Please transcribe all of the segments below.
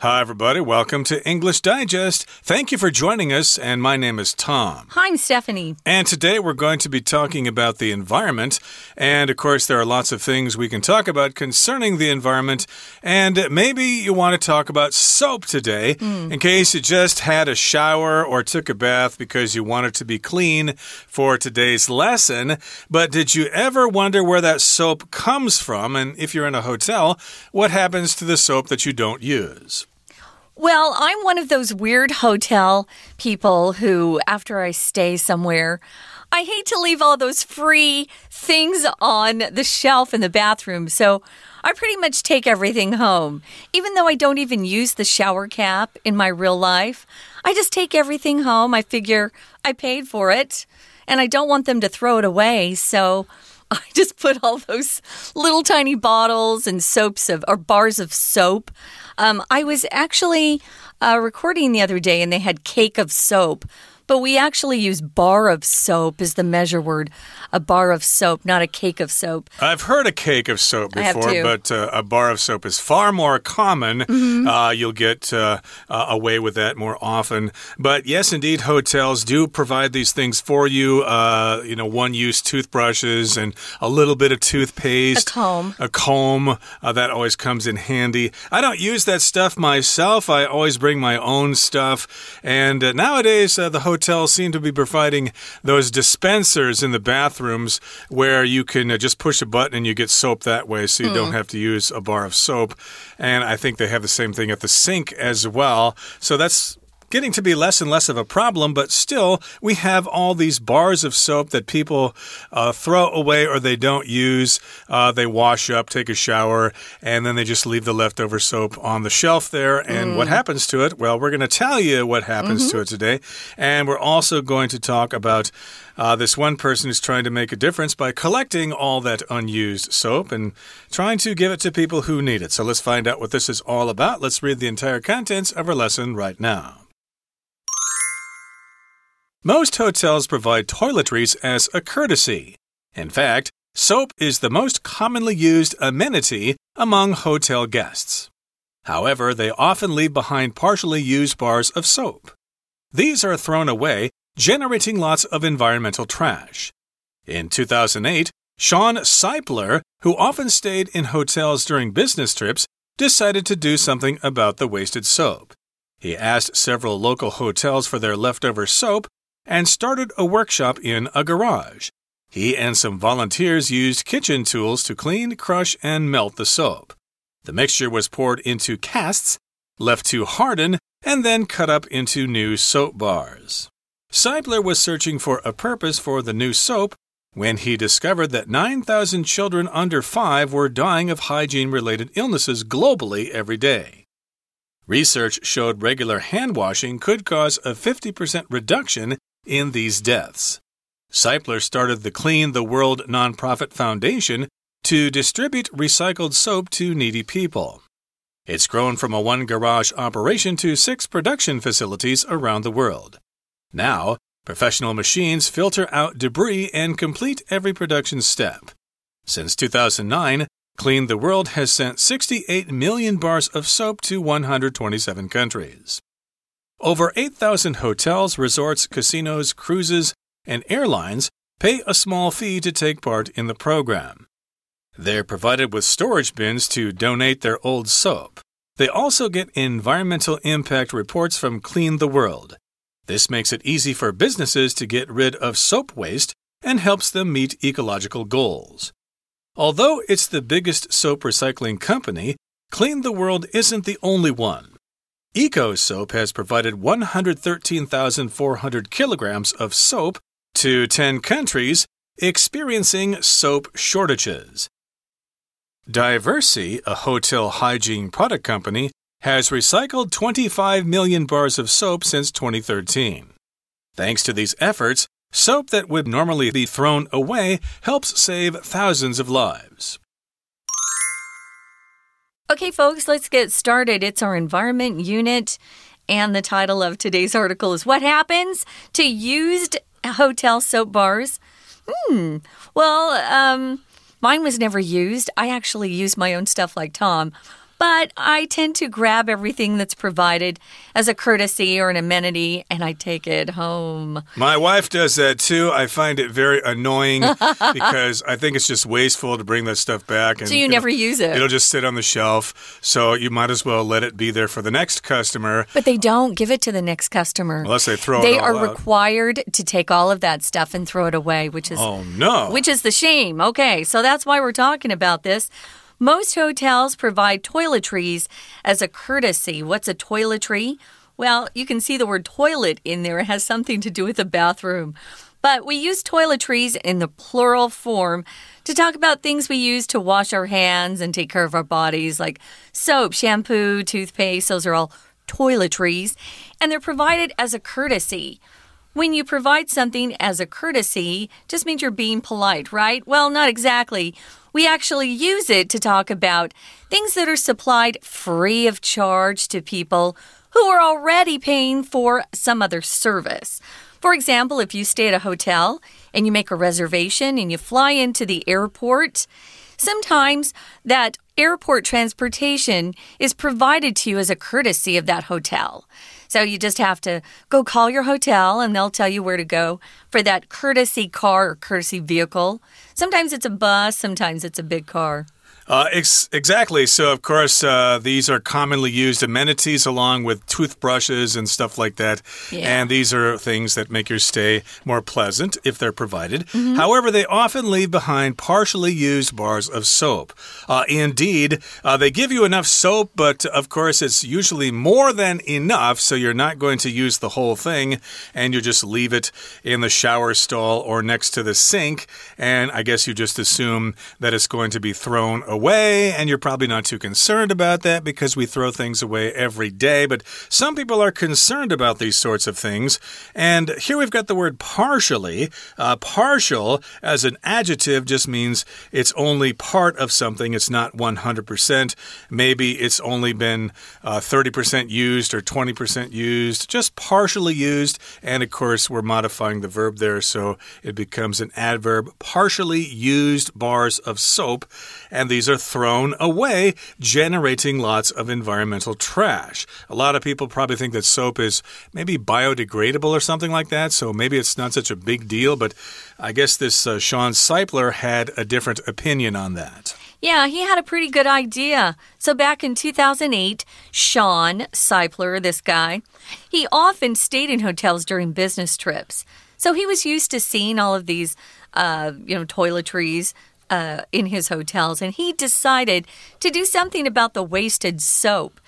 Hi, everybody. Welcome to English Digest. Thank you for joining us, and my name is Tom. Hi, I'm Stephanie. And today we're going to be talking about the environment. And of course, there are lots of things we can talk about concerning the environment. And maybe you want to talk about soap today mm. in case you just had a shower or took a bath because you wanted to be clean for today's lesson. But did you ever wonder where that soap comes from? And if you're in a hotel, what happens to the soap that you don't use? Well, I'm one of those weird hotel people who, after I stay somewhere, I hate to leave all those free things on the shelf in the bathroom. So I pretty much take everything home. Even though I don't even use the shower cap in my real life, I just take everything home. I figure I paid for it and I don't want them to throw it away. So I just put all those little tiny bottles and soaps of or bars of soap. Um, I was actually uh, recording the other day and they had cake of soap but we actually use bar of soap as the measure word. A bar of soap, not a cake of soap. I've heard a cake of soap before, but uh, a bar of soap is far more common. Mm -hmm. uh, you'll get uh, uh, away with that more often. But yes, indeed, hotels do provide these things for you. Uh, you know, one-use toothbrushes and a little bit of toothpaste, a comb, a comb uh, that always comes in handy. I don't use that stuff myself. I always bring my own stuff. And nowadays, the hotel hotels seem to be providing those dispensers in the bathrooms where you can uh, just push a button and you get soap that way, so you mm. don't hmm. have to use a bar of soap. And I think they have the same thing at the sink as well. So that's getting to be less and less of a problem, but still, we have all these bars of soap that people uh, throw away or they don't use. Uh, they wash up, take a shower, and then they just leave the leftover soap on the shelf there. And mm. what happens to it? Well, we're going to tell you what happens mm -hmm. to it today. And we're also going to talk about. Uh, this one person is trying to make a difference by collecting all that unused soap and trying to give it to people who need it. So let's find out what this is all about. Let's read the entire contents of our lesson right now. Most hotels provide toiletries as a courtesy. In fact, soap is the most commonly used amenity among hotel guests. However, they often leave behind partially used bars of soap. These are thrown away, generating lots of environmental trash. In 2008, Shawn Seipler, who often stayed in hotels during business trips, decided to do something about the wasted soap. He asked several local hotels for their leftover soap and started a workshop in a garage. He and some volunteers used kitchen tools to clean, crush, and melt the soap. The mixture was poured into casts, left to harden, and then cut up into new soap bars. Seipler was searching for a purpose for the new soap when he discovered that 9,000 children under 5 were dying of hygiene related illnesses globally every day. Research showed regular hand washing could cause a 50% reduction in these deaths. Seipler started the Clean the World nonprofit foundation to distribute recycled soap to needy people. It's grown from a one garage operation to six production facilities around the world. Now, professional machines filter out debris and complete every production step. Since 2009, Clean the World has sent 68 million bars of soap to 127 countries. Over 8,000 hotels, resorts, casinos, cruises, and airlines pay a small fee to take part in the program. They're provided with storage bins to donate their old soap. They also get environmental impact reports from Clean the World. This makes it easy for businesses to get rid of soap waste and helps them meet ecological goals. Although it's the biggest soap recycling company, Clean the World isn't the only one. Eco Soap has provided 113,400 kilograms of soap to 10 countries experiencing soap shortages. Diversey, a hotel hygiene product company, has recycled 25 million bars of soap since 2013. Thanks to these efforts, soap that would normally be thrown away helps save thousands of lives. Okay, folks, let's get started. It's our environment unit, and the title of today's article is What Happens to Used Hotel Soap Bars? Hmm. Well, um, mine was never used. I actually use my own stuff like Tom. But I tend to grab everything that's provided as a courtesy or an amenity and I take it home. My wife does that too. I find it very annoying because I think it's just wasteful to bring that stuff back. And so you never use it. It'll just sit on the shelf. So you might as well let it be there for the next customer. But they don't give it to the next customer. Unless they throw they are out. required to take all of that stuff and throw it away, which is Oh, no. which is the shame. Okay, so that's why we're talking about this. Most hotels provide toiletries as a courtesy. What's a toiletry? Well, you can see the word toilet in there. It has something to do with the bathroom. But we use toiletries in the plural form to talk about things we use to wash our hands and take care of our bodies, like soap, shampoo, toothpaste. Those are all toiletries. And they're provided as a courtesy. When you provide something as a courtesy, just means you're being polite, right? Well, not exactly. We actually use it to talk about things that are supplied free of charge to people who are already paying for some other service. For example, if you stay at a hotel and you make a reservation and you fly into the airport, sometimes that airport transportation is provided to you as a courtesy of that hotel. So you just have to go call your hotel and they'll tell you where to go for that courtesy car or courtesy vehicle. Sometimes it's a bus, sometimes it's a big car. Uh, ex exactly. So, of course, uh, these are commonly used amenities along with toothbrushes and stuff like that. Yeah. And these are things that make your stay more pleasant if they're provided. Mm-hmm. However, they often leave behind partially used bars of soap. Uh, indeed, uh, they give you enough soap, but of course, it's usually more than enough, so you're not going to use the whole thing, and you just leave it in the shower stall or next to the sink. And I guess you just assume that it's going to be thrown away, and you're probably not too concerned about that because we throw things away every day. But some people are concerned about these sorts of things. And here we've got the word partially. Uh, partial as an adjective just means it's only part of something, it's not 100%. Maybe it's only been uh, 30% used or 20% used, just partially used. And of course, we're modifying the verb there, so it becomes an adverb. Partially used bars of soap, and these are thrown away, generating lots of environmental trash. A lot of people probably think that soap is maybe biodegradable or something like that, so maybe it's not such a big deal, but I guess this uh, Shawn Seipler had a different opinion on that. Yeah, he had a pretty good idea. So back in 2008, Shawn Seipler, this guy, he often stayed in hotels during business trips. So he was used to seeing all of these, uh, you know, toiletries uh, in his hotels, and he decided to do something about the wasted soap.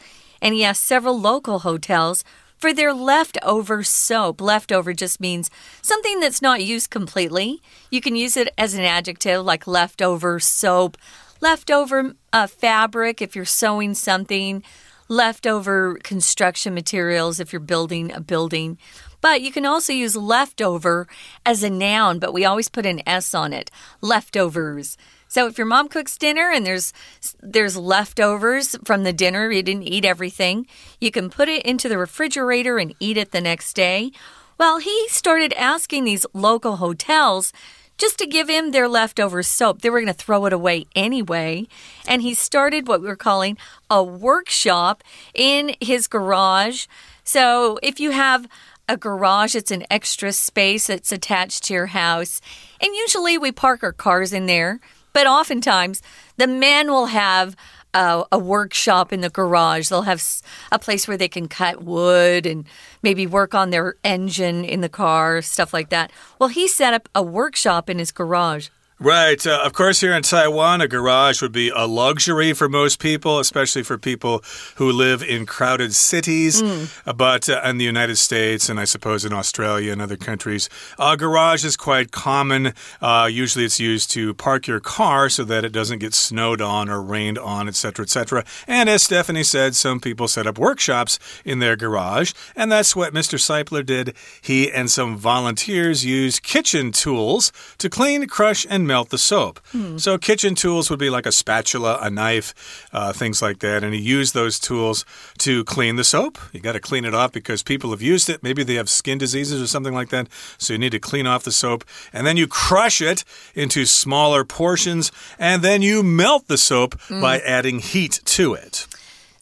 And he asked several local hotels for their leftover soap. Leftover just means something that's not used completely. You can use it as an adjective like leftover soap, leftover uh, fabric if you're sewing something, leftover construction materials if you're building a building. But you can also use leftover as a noun, but we always put an S on it. Leftovers. So if your mom cooks dinner and there's there's leftovers from the dinner, you didn't eat everything, you can put it into the refrigerator and eat it the next day. Well, he started asking these local hotels just to give him their leftover soap. They were going to throw it away anyway. And he started what we were calling a workshop in his garage. So if you have a garage, it's an extra space that's attached to your house. And usually we park our cars in there. But oftentimes, the men will have a, a, workshop in the garage. They'll have a place where they can cut wood and maybe work on their engine in the car, stuff like that. Well, he set up a workshop in his garage. Right. Uh, of course, here in Taiwan, a garage would be a luxury for most people, especially for people who live in crowded cities. Mm. But uh, in the United States, and I suppose in Australia and other countries, a garage is quite common. Uh, usually, it's used to park your car so that it doesn't get snowed on or rained on, etc., etc. And as Stephanie said, some people set up workshops in their garage, and that's what Mr. Seipler did. He and some volunteers used kitchen tools to clean, crush, and melt the soap. Hmm. So, kitchen tools would be like a spatula, a knife, uh, things like that. And he used those tools to clean the soap. You got to clean it off because people have used it. Maybe they have skin diseases or something like that. So, you need to clean off the soap. And then you crush it into smaller portions. And then you melt the soap by adding heat to it.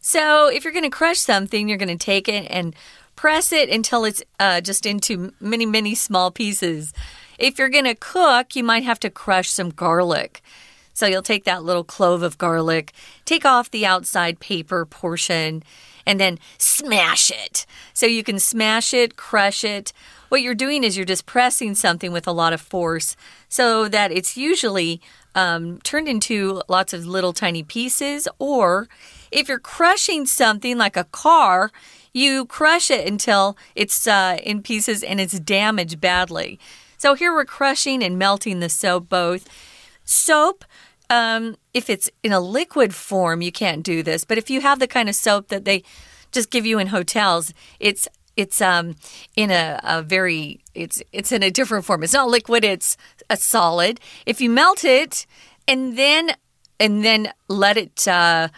So if you're going to crush something, you're going to take it and press it until it's uh, just into many, many small pieces. If you're going to cook, you might have to crush some garlic. So you'll take that little clove of garlic, take off the outside paper portion, and then smash it. So you can smash it, crush it. What you're doing is you're just pressing something with a lot of force so that it's usually um, turned into lots of little tiny pieces. Or if you're crushing something like a car, you crush it until it's uh, in pieces and it's damaged badly. So here we're crushing and melting the soap both. Soap um, if it's in a liquid form, you can't do this. But if you have the kind of soap that they just give you in hotels, it's it's um in a, a very it's it's in a different form. It's not liquid. It's a solid. If you melt it and then and then let it uh,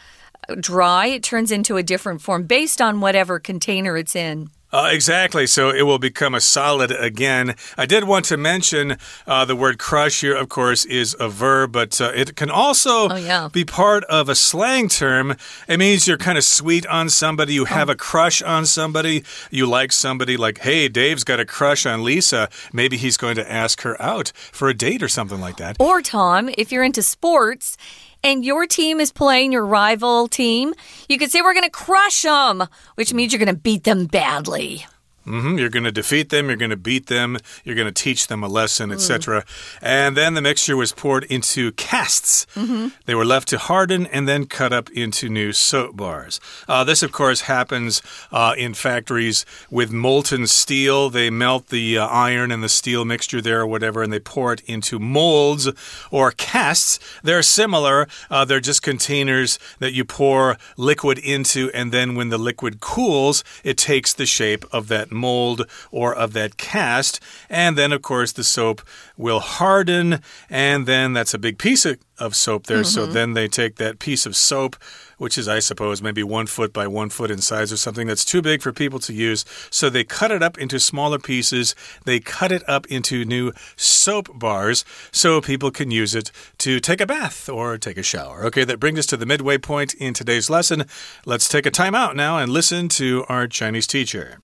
dry, it turns into a different form based on whatever container it's in. Uh, exactly. So it will become a solid again. I did want to mention uh, the word crush here, of course, is a verb, but uh, it can also oh, yeah. be part of a slang term. It means you're kind of sweet on somebody, you have oh. a crush on somebody, you like somebody, like, hey, Dave's got a crush on Lisa. Maybe he's going to ask her out for a date or something like that. Or, Tom, if you're into sports, and your team is playing your rival team, you could say, We're going to crush them, which means you're going to beat them badly. Mm -hmm. You're going to defeat them, you're going to beat them, you're going to teach them a lesson, etc. Mm. And then the mixture was poured into casts. Mm -hmm. They were left to harden and then cut up into new soap bars. Uh, this, of course, happens uh, in factories with molten steel. They melt the uh, iron and the steel mixture there or whatever, and they pour it into molds or casts. They're similar, uh, they're just containers that you pour liquid into, and then when the liquid cools, it takes the shape of that mold or of that cast. And then, of course, the soap will harden. And then that's a big piece of, of soap there. Mm -hmm. So mm-hmm. then they take that piece of soap which is, I suppose, maybe one foot by one foot in size or something that's too big for people to use. So they cut it up into smaller pieces. They cut it up into new soap bars so people can use it to take a bath or take a shower. Okay, that brings us to the midway point in today's lesson. Let's take a time out now and listen to our Chinese teacher.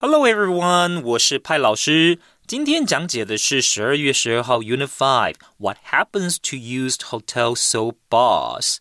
Hello everyone，我是派老师。今天讲解的是十二月十二号 Unit Five What happens to used hotel soap bars？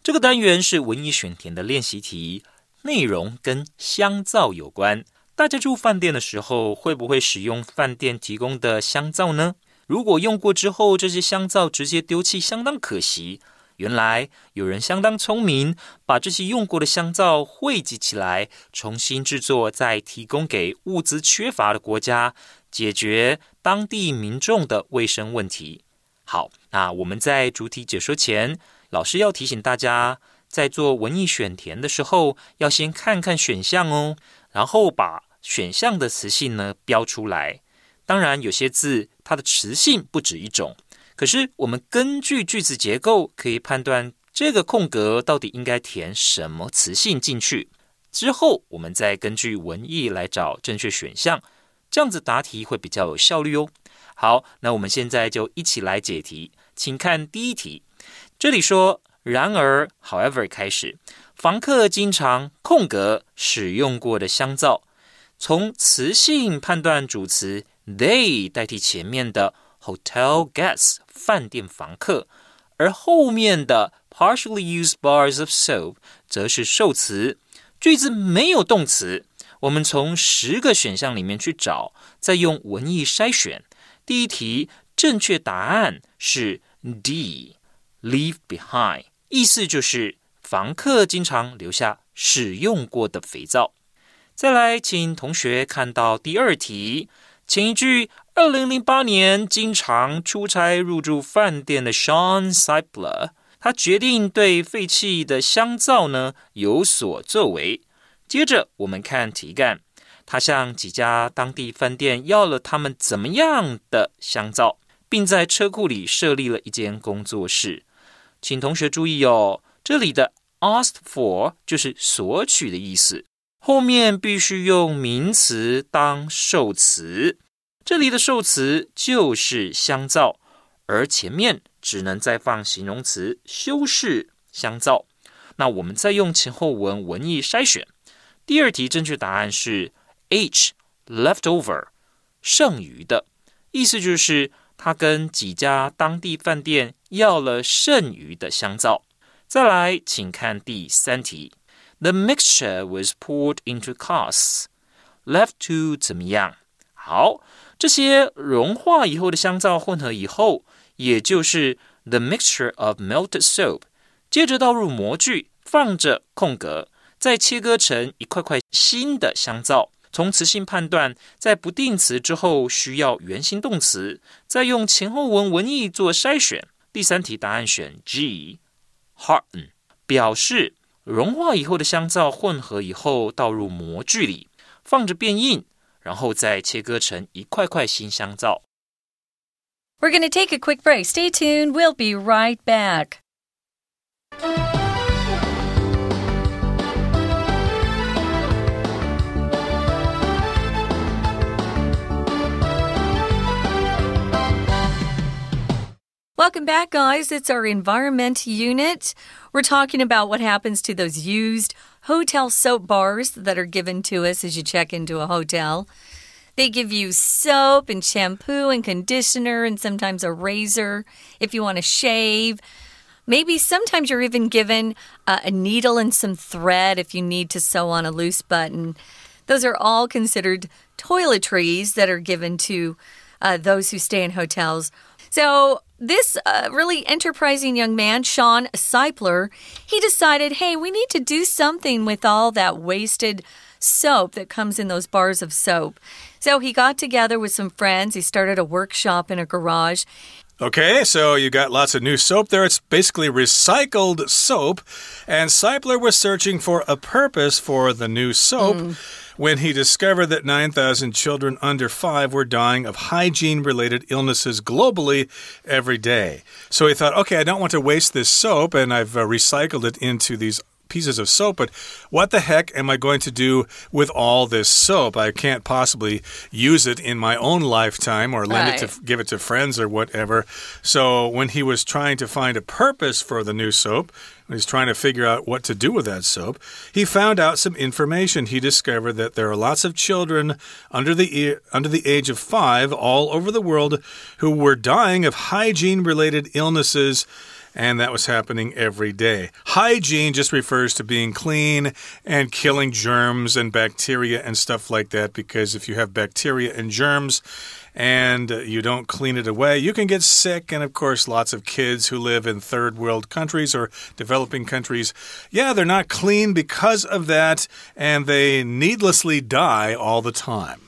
这个单元是文艺选填的练习题，内容跟香皂有关。大家住饭店的时候，会不会使用饭店提供的香皂呢？如果用过之后，这些香皂直接丢弃，相当可惜。原来有人相当聪明，把这些用过的香皂汇集起来，重新制作，再提供给物资缺乏的国家，解决当地民众的卫生问题。好，那我们在主题解说前，老师要提醒大家，在做文艺选填的时候，要先看看选项哦，然后把选项的词性呢标出来。当然，有些字它的词性不止一种。可是，我们根据句子结构可以判断这个空格到底应该填什么词性进去。之后，我们再根据文意来找正确选项，这样子答题会比较有效率哦。好，那我们现在就一起来解题。请看第一题，这里说“然而 ”，however 开始，房客经常空格使用过的香皂，从词性判断主词 they 代替前面的。Hotel guests 饭店房客，而后面的 partially used bars of soap 则是受词。句子没有动词，我们从十个选项里面去找，再用文意筛选。第一题正确答案是 D，leave behind，意思就是房客经常留下使用过的肥皂。再来，请同学看到第二题，前一句。二零零八年，经常出差入住饭店的 Sean Sipler，他决定对废弃的香皂呢有所作为。接着，我们看题干，他向几家当地饭店要了他们怎么样的香皂，并在车库里设立了一间工作室。请同学注意哦，这里的 asked for 就是索取的意思，后面必须用名词当受词。这里的受词就是香皂，而前面只能再放形容词修饰香皂。那我们再用前后文文意筛选。第二题正确答案是 H，leftover，剩余的，意思就是他跟几家当地饭店要了剩余的香皂。再来，请看第三题 ，The mixture was poured into casks, left to 怎么样？好，这些融化以后的香皂混合以后，也就是 the mixture of melted soap，接着倒入模具，放着空格。再切割成一块块新的香皂。从词性判断，在不定词之后需要原形动词，再用前后文文意做筛选。第三题答案选 G，harden，表示 融化以后的香皂混合以后倒入模具里，放着变硬，然后再切割成一块块新香皂。We're going to take a quick break. Stay tuned. We'll be right back. Welcome back, guys. It's our environment unit. We're talking about what happens to those used hotel soap bars that are given to us as you check into a hotel. They give you soap and shampoo and conditioner and sometimes a razor if you want to shave. Maybe sometimes you're even given uh, a needle and some thread if you need to sew on a loose button. Those are all considered toiletries that are given to uh, those who stay in hotels. So, this uh, really enterprising young man, Shawn Seipler, he decided, hey, we need to do something with all that wasted soap that comes in those bars of soap. So he got together with some friends. He started a workshop in a garage. Okay, so you got lots of new soap there. It's basically recycled soap. And Seipler was searching for a purpose for the new soap. Mm when he discovered that 9,000 children under five were dying of hygiene related illnesses globally every day. So he thought, okay, I don't want to waste this soap, and I've uh, recycled it into these pieces of soap, but what the heck am I going to do with all this soap? I can't possibly use it in my own lifetime or lend right. it to give it to friends or whatever. So when he was trying to find a purpose for the new soap, when he's trying to figure out what to do with that soap, he found out some information. He discovered that there are lots of children under the under the age of 5 all over the world who were dying of hygiene related illnesses and that was happening every day. Hygiene just refers to being clean and killing germs and bacteria and stuff like that because if you have bacteria and germs, and you don't clean it away, you can get sick. And of course, lots of kids who live in third world countries or developing countries, yeah, they're not clean because of that, and they needlessly die all the time.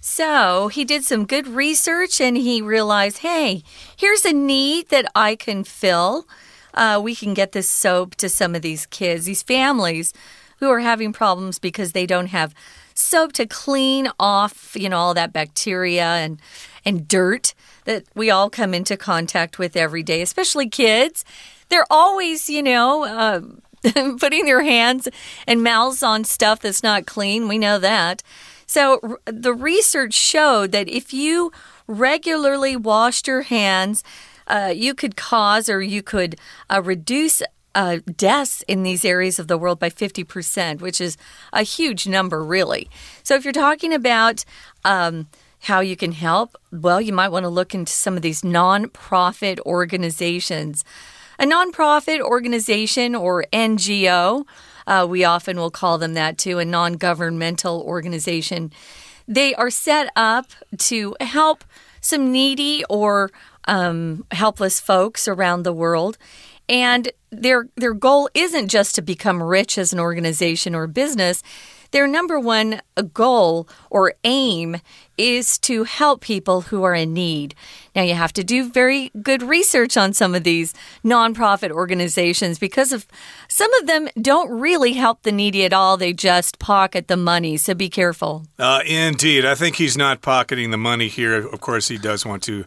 So he did some good research and he realized hey, here's a need that I can fill. Uh, we can get this soap to some of these kids, these families who are having problems because they don't have soap to clean off, you know, all that bacteria and and dirt that we all come into contact with every day, especially kids. They're always, you know, uh, putting their hands and mouths on stuff that's not clean. We know that. So the research showed that if you regularly washed your hands, uh, you could cause or you could uh, reduce uh, deaths in these areas of the world by 50%, which is a huge number, really. So if you're talking about um, how you can help, well, you might want to look into some of these nonprofit organizations. A nonprofit organization or NGO uh, we often will call them that too, a non governmental organization. They are set up to help some needy or um, helpless folks around the world. And their their goal isn't just to become rich as an organization or business. Their number one goal or aim is to help people who are in need. Now, you have to do very good research on some of these nonprofit organizations because of some of them don't really help the needy at all. They just pocket the money. So be careful. Uh, indeed. I think he's not pocketing the money here. Of course, he does want to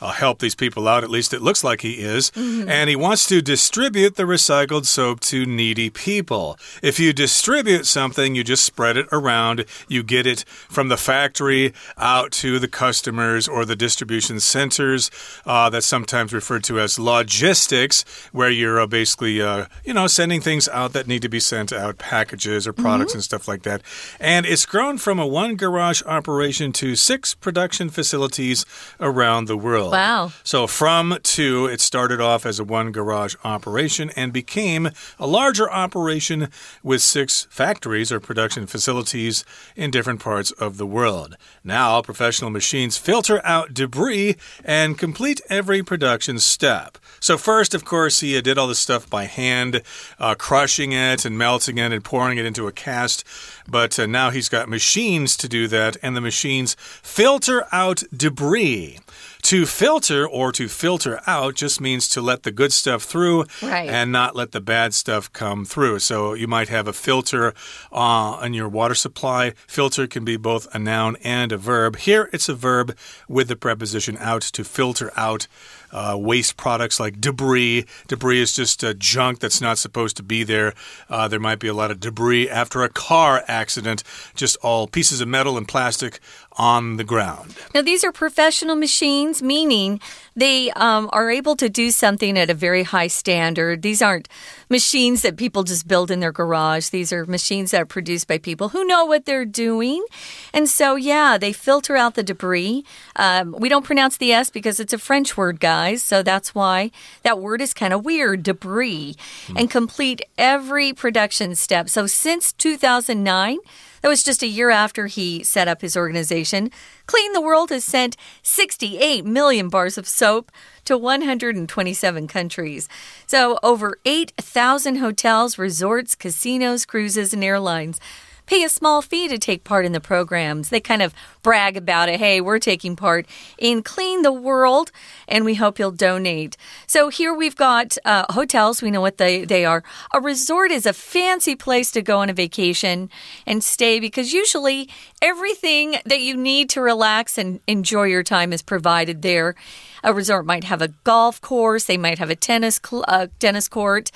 uh, help these people out. At least it looks like he is. Mm -hmm. And he wants to distribute the recycled soap to needy people. If you distribute something, you just spread it around. You get it from the factory out to the customers or the distribution centers. Uh, that's sometimes referred to as logistics, where you're uh, basically, uh, you know, sending things out that need to be sent out, packages or products mm -hmm. and stuff like that. And it's grown from a one garage operation to six production facilities around the world. Wow. So from two, it started off as a one garage operation and became a larger operation with six factories or production facilities in different parts of the world. Now, professional machines filter out debris and complete every production step. So, first, of course, he did all this stuff by hand, uh, crushing it and melting it and pouring it into a cast. But uh, now he's got machines to do that, and the machines filter out debris. To filter or to filter out just means to let the good stuff through right. and not let the bad stuff come through. So you might have a filter uh, on your water supply. Filter can be both a noun and a verb. Here it's a verb with the preposition out to filter out uh, waste products like debris. Debris is just uh, junk that's not supposed to be there. Uh, there might be a lot of debris after a car accident, just all pieces of metal and plastic on the ground. Now, these are professional machines, meaning they um, are able to do something at a very high standard. These aren't machines that people just build in their garage. These are machines that are produced by people who know what they're doing. And so, yeah, they filter out the debris. Um, we don't pronounce the S because it's a French word, guys. So that's why that word is kind of weird debris mm. and complete every production step. So since 2009, that was just a year after he set up his organization. Clean the World has sent 68 million bars of soap to 127 countries. So, over 8,000 hotels, resorts, casinos, cruises, and airlines pay a small fee to take part in the programs. They kind of brag about it. Hey, we're taking part in Clean the World, and we hope you'll donate. So here we've got uh, hotels. We know what they, they are. A resort is a fancy place to go on a vacation and stay because usually everything that you need to relax and enjoy your time is provided there. A resort might have a golf course, they might have a tennis uh, tennis court,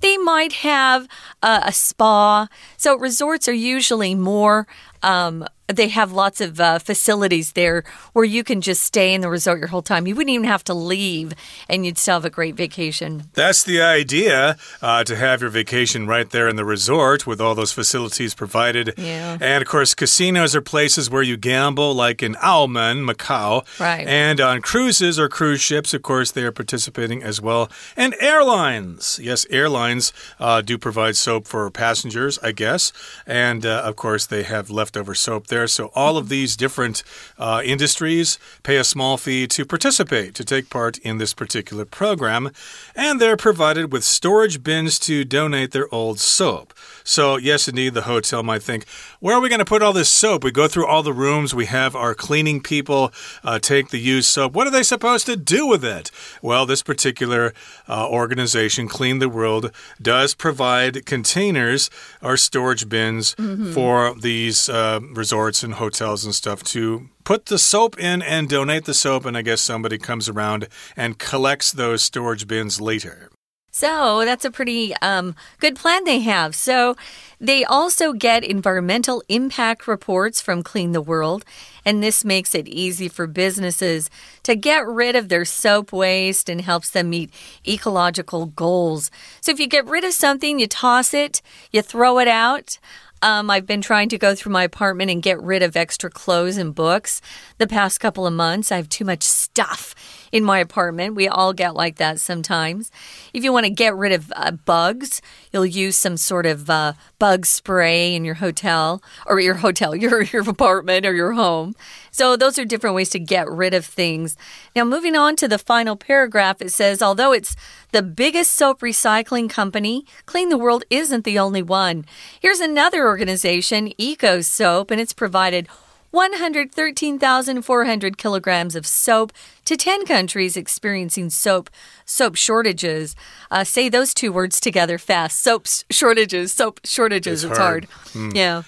they might have uh, a spa. So resorts are usually more um, they have lots of uh, facilities there where you can just stay in the resort your whole time. You wouldn't even have to leave, and you'd still have a great vacation. That's the idea uh, to have your vacation right there in the resort with all those facilities provided. Yeah. And of course, casinos are places where you gamble, like in Auman, Macau. Right. And on cruises or cruise ships, of course, they are participating as well. And airlines. Yes, airlines uh, do provide soap for passengers, I guess. And uh, of course, they have leftover soap there. So all of these different uh, industries pay a small fee to participate, to take part in this particular program. And they're provided with storage bins to donate their old soap. So, yes, indeed, the hotel might think, where are we going to put all this soap? We go through all the rooms, we have our cleaning people uh, take the used soap. What are they supposed to do with it? Well, this particular uh, organization, Clean the World, does provide containers or storage bins mm -hmm. for these uh, resorts and hotels and stuff to put the soap in and donate the soap. And I guess somebody comes around and collects those storage bins later. So that's a pretty um, good plan they have. So they also get environmental impact reports from Clean the World, and this makes it easy for businesses to get rid of their soap waste and helps them meet ecological goals. So if you get rid of something, you toss it, you throw it out. Um, I've been trying to go through my apartment and get rid of extra clothes and books the past couple of months. I have too much stuff in my apartment. We all get like that sometimes. If you want to get rid of uh, bugs, you'll use some sort of uh, bug spray in your hotel or your hotel, your, your apartment or your home. So, those are different ways to get rid of things. Now, moving on to the final paragraph, it says, although it's the biggest soap recycling company, Clean the World isn't the only one. Here's another organization, Eco Soap, and it's provided 113,400 kilograms of soap to 10 countries experiencing soap soap shortages. Uh, say those two words together fast. Soap shortages, soap shortages. It's, it's hard. hard. Mm. Yeah.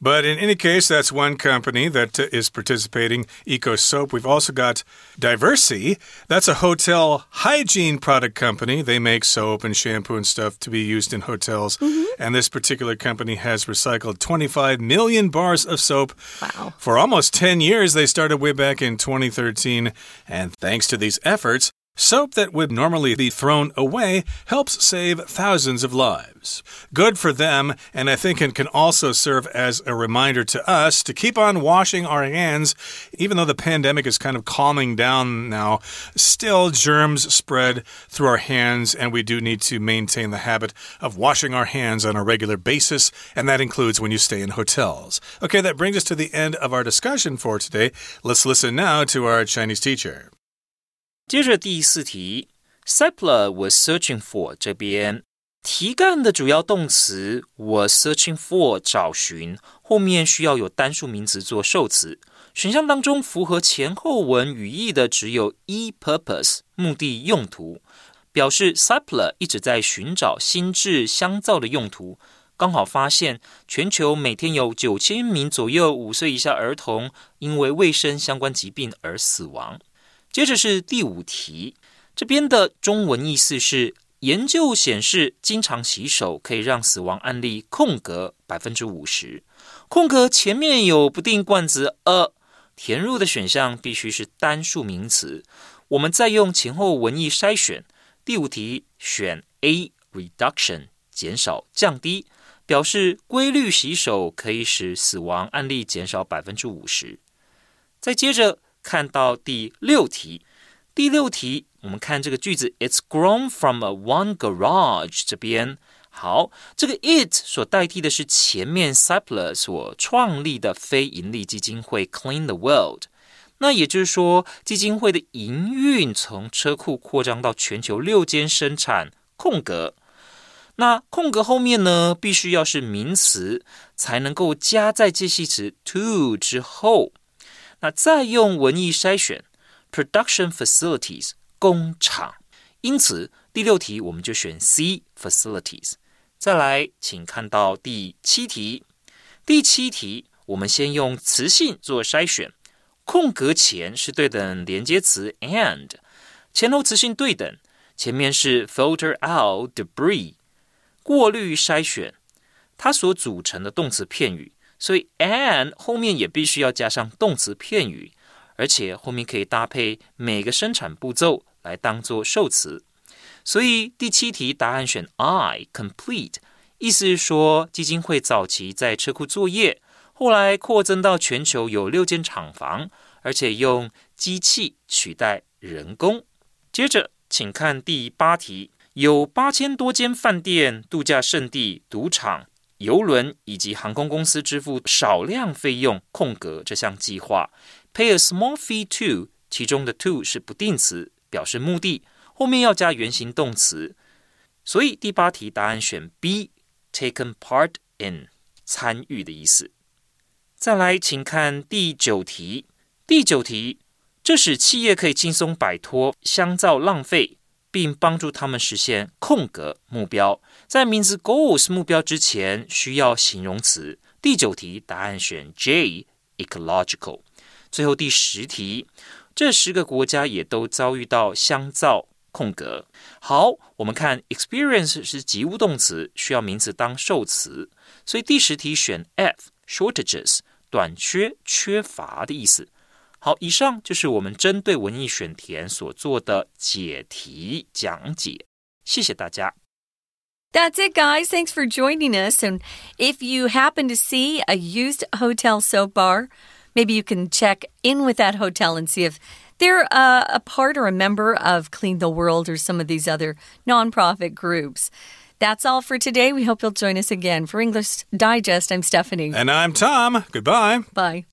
But in any case, that's one company that uh, participating, Eco Soap. We've also got Diversey. That's a hotel hygiene product company. They make soap and shampoo and stuff to be used in hotels. Mm -hmm. And this particular company has recycled 25 million bars of soap wow. for almost 10 years. They started way back in 2013. And thanks to these efforts, Soap that would normally be thrown away helps save thousands of lives. Good for them, and I think it can also serve as a reminder to us to keep on washing our hands. Even though the pandemic is kind of calming down now, still germs spread through our hands, and we do need to maintain the habit of washing our hands on a regular basis, and that includes when you stay in hotels. Okay, that brings us to the end of our discussion for today. Let's listen now to our Chinese teacher. 接着第四题，Seppler was searching for 这边题干的主要动词 was searching for 找寻，后面需要有单数名词做受词。选项当中符合前后文语义的只有 e purpose 目的用途，表示 Sepler 一直在寻找新制香皂的用途。刚好发现全球每天有九千名左右五岁以下儿童因为卫生相关疾病而死亡。接着是第五题，这边的中文意思是：研究显示，经常洗手可以让死亡案例空格百分之五十。空格前面有不定冠词 a，填入的选项必须是单数名词。我们再用前后文意筛选。第五题选 A，reduction 减少降低，表示规律洗手可以使死亡案例减少百分之五十。再接着。看到第六题，第六题，我们看这个句子，It's grown from a one garage。这边好，这个 it 所代替的是前面 Sapler 所创立的非盈利基金会 Clean the World。那也就是说，基金会的营运从车库扩张到全球六间生产空格。那空格后面呢，必须要是名词，才能够加在介系词 to 之后。那再用文意筛选，production facilities 工厂，因此第六题我们就选 C facilities。再来，请看到第七题。第七题我们先用词性做筛选，空格前是对等连接词 and，前后词性对等，前面是 filter out debris，过滤筛选，它所组成的动词片语。所以，and 后面也必须要加上动词片语，而且后面可以搭配每个生产步骤来当做受词。所以第七题答案选 I，complete，意思是说基金会早期在车库作业，后来扩增到全球有六间厂房，而且用机器取代人工。接着，请看第八题，有八千多间饭店、度假胜地、赌场。游轮以及航空公司支付少量费用空格这项计划，pay a small fee to，其中的 to 是不定词，表示目的，后面要加原形动词。所以第八题答案选 B，taken part in，参与的意思。再来，请看第九题。第九题，这使企业可以轻松摆脱香皂浪费。并帮助他们实现空格目标。在名词 goals 目标之前，需要形容词。第九题答案选 J，ecological。最后第十题，这十个国家也都遭遇到香皂空格。好，我们看 experience 是及物动词，需要名词当受词，所以第十题选 F，shortages 短缺、缺乏的意思。好，以上就是我们针对文艺选填所做的解题讲解。谢谢大家。That's it, guys. Thanks for joining us. And if you happen to see a used hotel soap bar, maybe you can check in with that hotel and see if they're uh, a part or a member of Clean the World or some of these other nonprofit groups. That's all for today. We hope you'll join us again. For English Digest, I'm Stephanie. And I'm Tom. Goodbye. Bye.